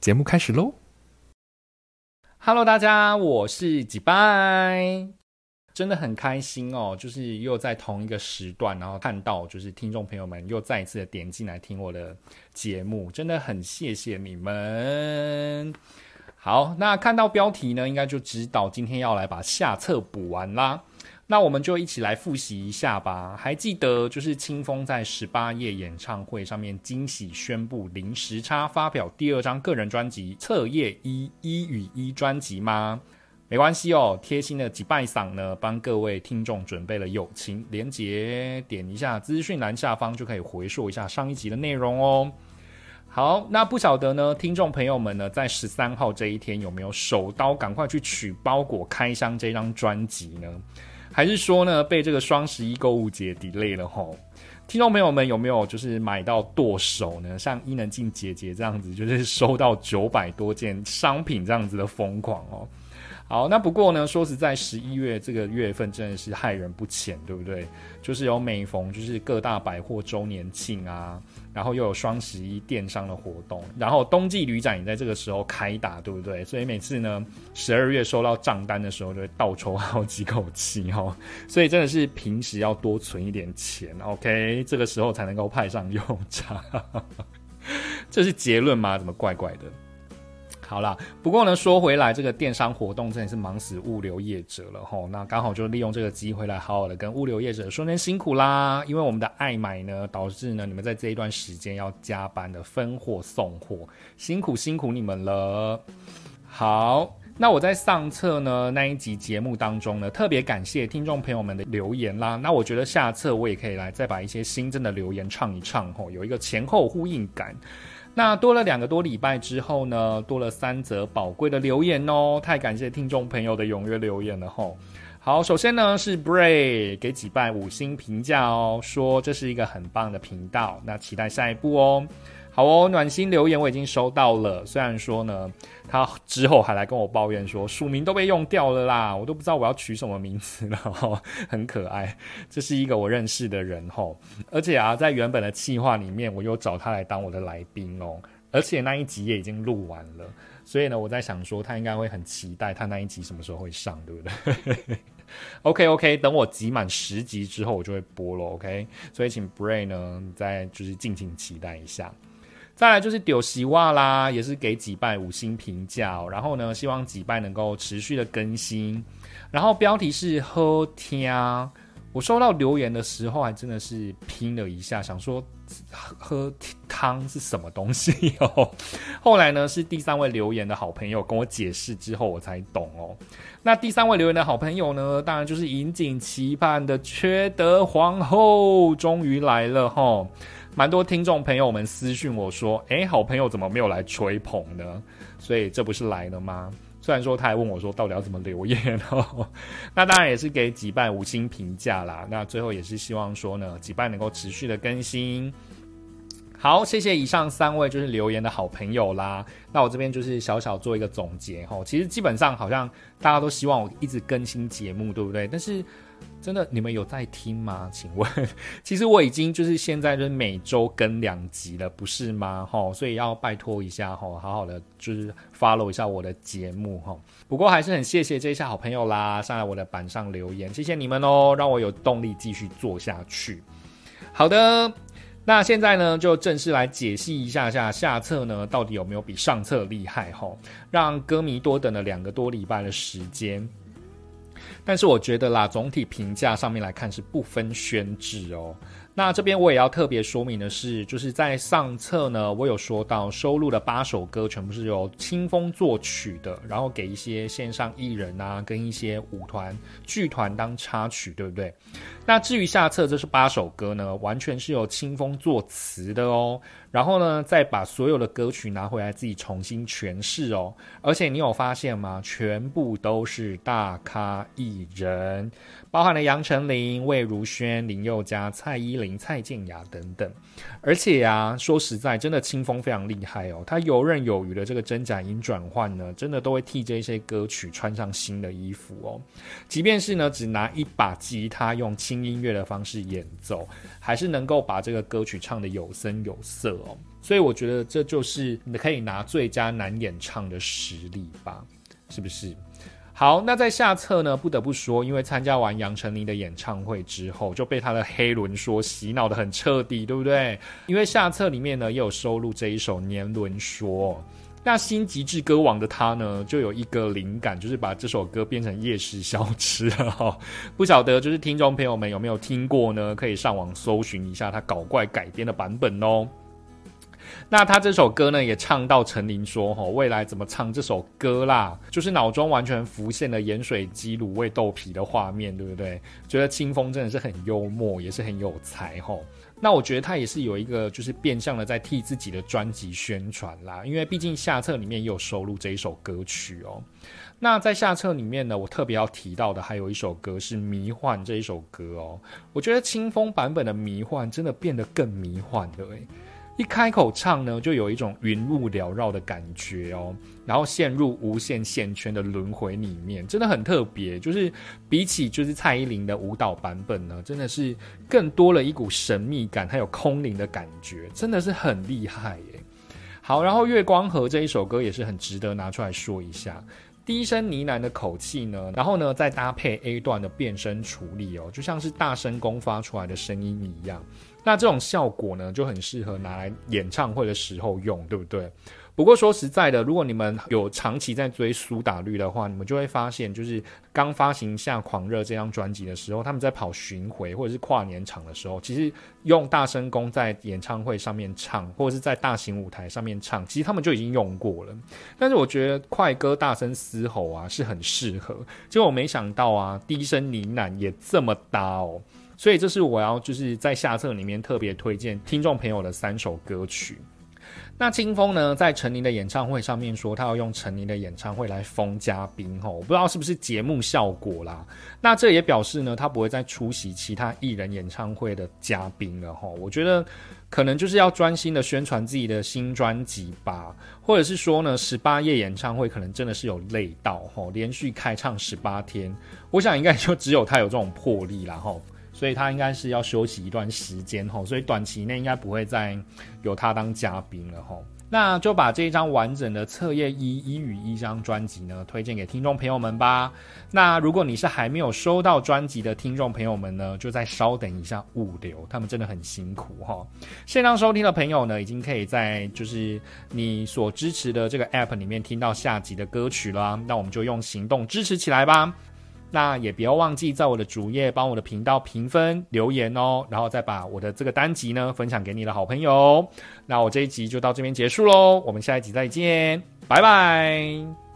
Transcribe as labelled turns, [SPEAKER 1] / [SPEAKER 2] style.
[SPEAKER 1] 节目开始喽！Hello，大家，我是几拜，真的很开心哦，就是又在同一个时段，然后看到就是听众朋友们又再一次的点进来听我的节目，真的很谢谢你们。好，那看到标题呢，应该就知道今天要来把下册补完啦。那我们就一起来复习一下吧。还记得就是清风在十八夜演唱会上面惊喜宣布零时差发表第二张个人专辑《彻夜一一与一》专辑吗？没关系哦，贴心的几拜嗓呢，帮各位听众准备了友情连结，点一下资讯栏下方就可以回溯一下上一集的内容哦。好，那不晓得呢，听众朋友们呢，在十三号这一天有没有手刀赶快去取包裹开箱这张专辑呢？还是说呢，被这个双十一购物节 delay 了吼？听众朋友们有没有就是买到剁手呢？像伊能静姐姐这样子，就是收到九百多件商品这样子的疯狂哦。好，那不过呢，说实在，十一月这个月份真的是害人不浅，对不对？就是有每逢就是各大百货周年庆啊，然后又有双十一电商的活动，然后冬季旅展也在这个时候开打，对不对？所以每次呢，十二月收到账单的时候，就会倒抽好几口气哈。所以真的是平时要多存一点钱，OK？这个时候才能够派上用场。这是结论吗？怎么怪怪的？好啦，不过呢，说回来，这个电商活动真的是忙死物流业者了吼。那刚好就利用这个机会来好好的跟物流业者说声辛苦啦。因为我们的爱买呢，导致呢你们在这一段时间要加班的分货送货，辛苦辛苦你们了。好，那我在上册呢那一集节目当中呢，特别感谢听众朋友们的留言啦。那我觉得下册我也可以来再把一些新增的留言唱一唱吼，有一个前后呼应感。那多了两个多礼拜之后呢，多了三则宝贵的留言哦，太感谢听众朋友的踊跃留言了吼。好，首先呢是 Bray 给几拜五星评价哦，说这是一个很棒的频道，那期待下一步哦。好哦，暖心留言我已经收到了。虽然说呢，他之后还来跟我抱怨说署名都被用掉了啦，我都不知道我要取什么名字了哈，很可爱。这是一个我认识的人哦，而且啊，在原本的计划里面，我又找他来当我的来宾哦，而且那一集也已经录完了，所以呢，我在想说他应该会很期待他那一集什么时候会上，对不对？OK OK，等我集满十集之后，我就会播了。OK，所以请 Bray 呢，再就是敬请期待一下。再来就是丢希望啦，也是给几拜五星评价，然后呢，希望几拜能够持续的更新。然后标题是喝天，我收到留言的时候还真的是拼了一下，想说喝汤是什么东西哦。后来呢，是第三位留言的好朋友跟我解释之后，我才懂哦。那第三位留言的好朋友呢，当然就是引颈期盼的缺德皇后，终于来了哈。蛮多听众朋友们私讯我说：“哎，好朋友怎么没有来吹捧呢？”所以这不是来了吗？虽然说他还问我说：“到底要怎么留言？” 哦，那当然也是给几拜五星评价啦。那最后也是希望说呢，几拜能够持续的更新。好，谢谢以上三位就是留言的好朋友啦。那我这边就是小小做一个总结哈。其实基本上好像大家都希望我一直更新节目，对不对？但是。真的，你们有在听吗？请问，其实我已经就是现在就是每周更两集了，不是吗？哈，所以要拜托一下哈，好好的就是 follow 一下我的节目哈。不过还是很谢谢这些好朋友啦，上来我的板上留言，谢谢你们哦，让我有动力继续做下去。好的，那现在呢就正式来解析一下下下册呢到底有没有比上册厉害吼，让歌迷多等了两个多礼拜的时间。但是我觉得啦，总体评价上面来看是不分宣纸哦。那这边我也要特别说明的是，就是在上册呢，我有说到收录的八首歌全部是由清风作曲的，然后给一些线上艺人啊，跟一些舞团剧团当插曲，对不对？那至于下册这是八首歌呢，完全是由清风作词的哦。然后呢，再把所有的歌曲拿回来自己重新诠释哦。而且你有发现吗？全部都是大咖艺人，包含了杨丞琳、魏如萱、林宥嘉、蔡依林。蔡健雅等等。而且呀，说实在，真的清风非常厉害哦，他游刃有余的这个真假音转换呢，真的都会替这些歌曲穿上新的衣服哦。即便是呢，只拿一把吉他用轻音乐的方式演奏，还是能够把这个歌曲唱的有声有色哦。所以我觉得这就是你可以拿最佳男演唱的实力吧，是不是？好，那在下册呢，不得不说，因为参加完杨丞琳的演唱会之后，就被他的黑轮说洗脑的很彻底，对不对？因为下册里面呢，也有收录这一首年轮说。那新极致歌王的他呢，就有一个灵感，就是把这首歌变成夜市小吃了哈。不晓得就是听众朋友们有没有听过呢？可以上网搜寻一下他搞怪改编的版本哦。那他这首歌呢，也唱到陈琳说：“吼，未来怎么唱这首歌啦？就是脑中完全浮现了盐水鸡卤味豆皮的画面，对不对？觉得清风真的是很幽默，也是很有才，吼。那我觉得他也是有一个，就是变相的在替自己的专辑宣传啦，因为毕竟下册里面也有收录这一首歌曲哦。那在下册里面呢，我特别要提到的还有一首歌是《迷幻》这一首歌哦。我觉得清风版本的《迷幻》真的变得更迷幻了，诶。一开口唱呢，就有一种云雾缭绕的感觉哦，然后陷入无限线圈的轮回里面，真的很特别。就是比起就是蔡依林的舞蹈版本呢，真的是更多了一股神秘感，还有空灵的感觉，真的是很厉害耶。好，然后《月光河》这一首歌也是很值得拿出来说一下，低声呢喃的口气呢，然后呢再搭配 A 段的变声处理哦，就像是大声功发出来的声音一样。那这种效果呢，就很适合拿来演唱会的时候用，对不对？不过说实在的，如果你们有长期在追苏打绿的话，你们就会发现，就是刚发行《下狂热》这张专辑的时候，他们在跑巡回或者是跨年场的时候，其实用大声公在演唱会上面唱，或者是在大型舞台上面唱，其实他们就已经用过了。但是我觉得快歌大声嘶吼啊是很适合，结果我没想到啊，低声呢喃也这么搭哦。所以这是我要就是在下册里面特别推荐听众朋友的三首歌曲。那清风呢，在陈琳的演唱会上面说，他要用陈琳的演唱会来封嘉宾吼，我不知道是不是节目效果啦。那这也表示呢，他不会再出席其他艺人演唱会的嘉宾了吼。我觉得可能就是要专心的宣传自己的新专辑吧，或者是说呢，十八夜演唱会可能真的是有累到吼，连续开唱十八天，我想应该就只有他有这种魄力啦吼。所以他应该是要休息一段时间哈，所以短期内应该不会再有他当嘉宾了哈。那就把这一张完整的彻夜一一与一张专辑呢，推荐给听众朋友们吧。那如果你是还没有收到专辑的听众朋友们呢，就再稍等一下物流，他们真的很辛苦哈。线上收听的朋友呢，已经可以在就是你所支持的这个 App 里面听到下集的歌曲了。那我们就用行动支持起来吧。那也不要忘记在我的主页帮我的频道评分留言哦，然后再把我的这个单集呢分享给你的好朋友。那我这一集就到这边结束喽，我们下一集再见，拜拜。